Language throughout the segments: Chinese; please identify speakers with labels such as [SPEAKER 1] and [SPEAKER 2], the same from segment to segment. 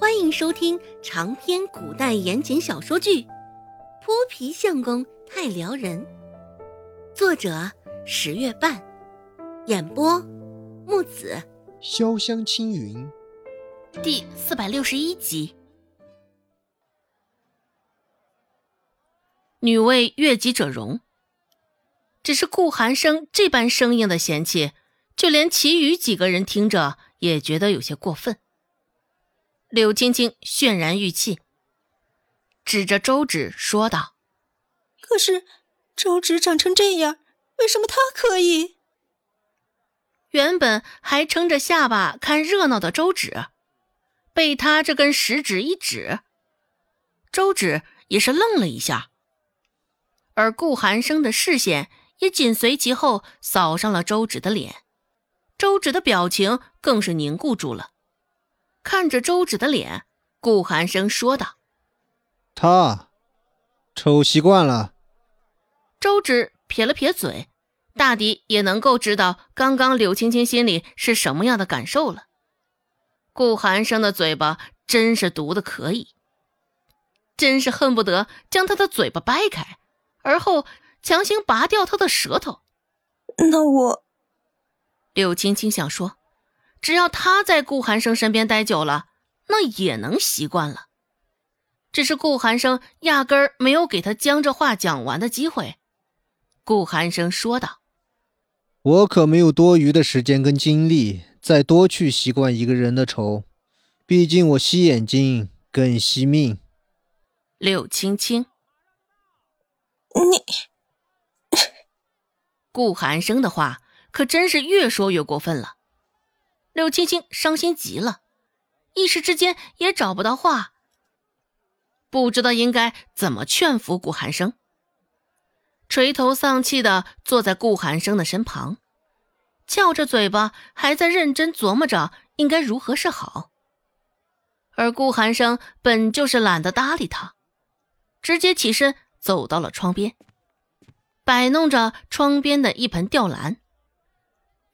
[SPEAKER 1] 欢迎收听长篇古代言情小说剧《泼皮相公太撩人》，作者十月半，演播木子
[SPEAKER 2] 潇湘青云，
[SPEAKER 1] 第四百六十一集。
[SPEAKER 3] 女为悦己者容，只是顾寒生这般生硬的嫌弃，就连其余几个人听着也觉得有些过分。柳青青泫然欲泣，指着周芷说道：“
[SPEAKER 4] 可是周芷长成这样，为什么她可以？”
[SPEAKER 3] 原本还撑着下巴看热闹的周芷，被他这根食指一指，周芷也是愣了一下，而顾寒生的视线也紧随其后扫上了周芷的脸，周芷的表情更是凝固住了。看着周芷的脸，顾寒生说道：“
[SPEAKER 2] 他丑习惯了。”
[SPEAKER 3] 周芷撇了撇嘴，大抵也能够知道刚刚柳青青心里是什么样的感受了。顾寒生的嘴巴真是毒的可以，真是恨不得将他的嘴巴掰开，而后强行拔掉他的舌头。
[SPEAKER 4] 那我，
[SPEAKER 3] 柳青青想说。只要他在顾寒生身边待久了，那也能习惯了。只是顾寒生压根儿没有给他将这话讲完的机会。顾寒生说道：“
[SPEAKER 2] 我可没有多余的时间跟精力再多去习惯一个人的丑，毕竟我吸眼睛更惜命。”
[SPEAKER 3] 柳青青，
[SPEAKER 4] 你，
[SPEAKER 3] 顾寒生的话可真是越说越过分了。柳青青伤心极了，一时之间也找不到话，不知道应该怎么劝服顾寒生。垂头丧气的坐在顾寒生的身旁，翘着嘴巴，还在认真琢磨着应该如何是好。而顾寒生本就是懒得搭理他，直接起身走到了窗边，摆弄着窗边的一盆吊兰。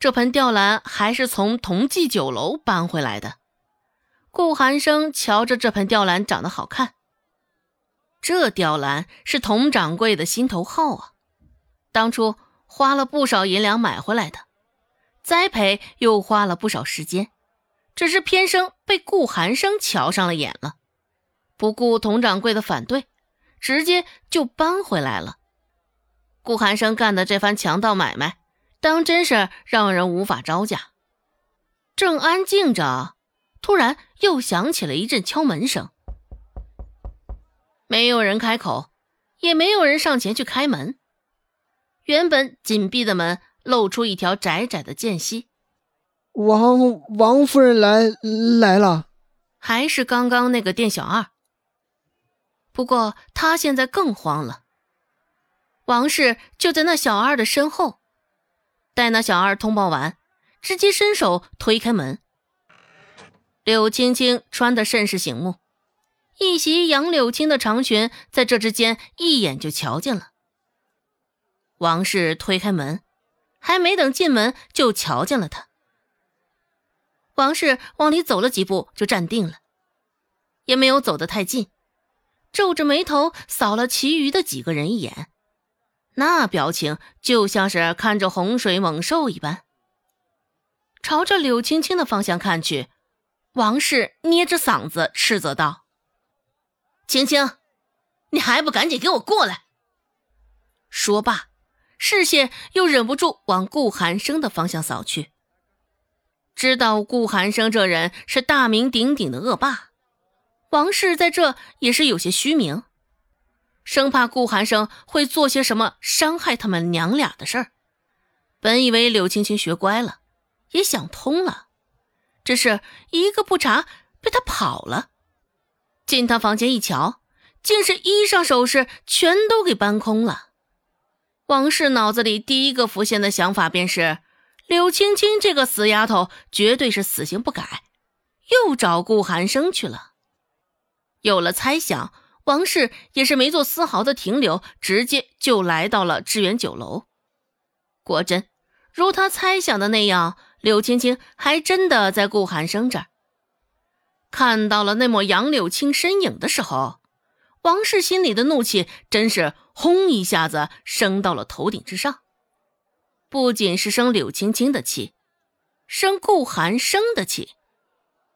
[SPEAKER 3] 这盆吊兰还是从同济酒楼搬回来的。顾寒生瞧着这盆吊兰长得好看，这吊兰是佟掌柜的心头好啊，当初花了不少银两买回来的，栽培又花了不少时间，只是偏生被顾寒生瞧上了眼了，不顾佟掌柜的反对，直接就搬回来了。顾寒生干的这番强盗买卖。当真是让人无法招架。正安静着，突然又响起了一阵敲门声。没有人开口，也没有人上前去开门。原本紧闭的门露出一条窄窄的间隙。
[SPEAKER 2] 王王夫人来来了，
[SPEAKER 3] 还是刚刚那个店小二。不过他现在更慌了。王氏就在那小二的身后。待那小二通报完，直接伸手推开门。柳青青穿的甚是醒目，一袭杨柳青的长裙在这之间一眼就瞧见了。王氏推开门，还没等进门就瞧见了他。王氏往里走了几步就站定了，也没有走得太近，皱着眉头扫了其余的几个人一眼。那表情就像是看着洪水猛兽一般，朝着柳青青的方向看去，王氏捏着嗓子斥责道：“青青，你还不赶紧给我过来！”说罢，视线又忍不住往顾寒生的方向扫去。知道顾寒生这人是大名鼎鼎的恶霸，王氏在这也是有些虚名。生怕顾寒生会做些什么伤害他们娘俩的事儿，本以为柳青青学乖了，也想通了，只是一个不察被他跑了。进他房间一瞧，竟是衣裳首饰全都给搬空了。王氏脑子里第一个浮现的想法便是，柳青青这个死丫头绝对是死性不改，又找顾寒生去了。有了猜想。王氏也是没做丝毫的停留，直接就来到了致远酒楼。果真如他猜想的那样，柳青青还真的在顾寒生这儿。看到了那抹杨柳青身影的时候，王氏心里的怒气真是轰一下子升到了头顶之上。不仅是生柳青青的气，生顾寒生的气。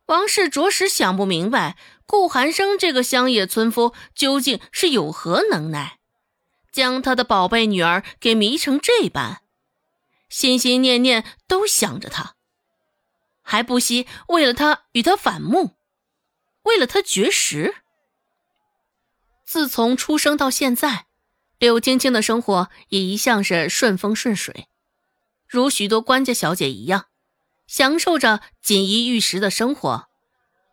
[SPEAKER 3] 王氏着实想不明白，顾寒生这个乡野村夫究竟是有何能耐，将他的宝贝女儿给迷成这般，心心念念都想着他，还不惜为了他与他反目，为了他绝食。自从出生到现在，柳青青的生活也一向是顺风顺水，如许多官家小姐一样。享受着锦衣玉食的生活，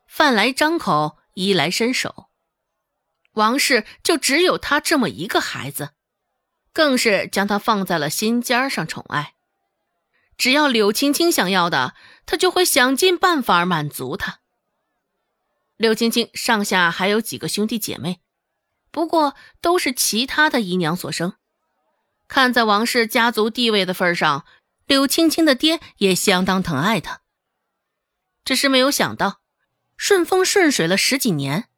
[SPEAKER 3] 饭来张口，衣来伸手。王氏就只有他这么一个孩子，更是将他放在了心尖上宠爱。只要柳青青想要的，他就会想尽办法满足她。柳青青上下还有几个兄弟姐妹，不过都是其他的姨娘所生。看在王氏家族地位的份上。柳青青的爹也相当疼爱她，只是没有想到，顺风顺水了十几年，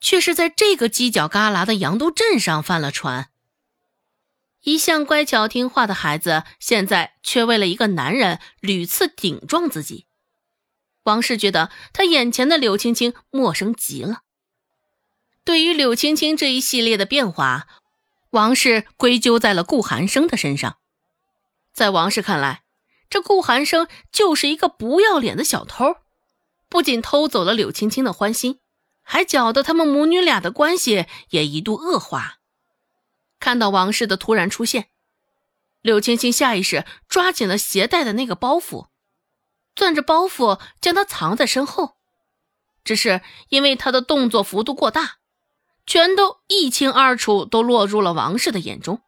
[SPEAKER 3] 却是在这个犄角旮旯的杨都镇上翻了船。一向乖巧听话的孩子，现在却为了一个男人屡次顶撞自己。王氏觉得他眼前的柳青青陌生极了。对于柳青青这一系列的变化，王氏归咎在了顾寒生的身上。在王氏看来，这顾寒生就是一个不要脸的小偷，不仅偷走了柳青青的欢心，还搅得他们母女俩的关系也一度恶化。看到王氏的突然出现，柳青青下意识抓紧了携带的那个包袱，攥着包袱将它藏在身后。只是因为他的动作幅度过大，全都一清二楚，都落入了王氏的眼中。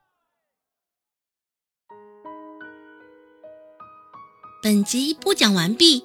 [SPEAKER 1] 本集播讲完毕，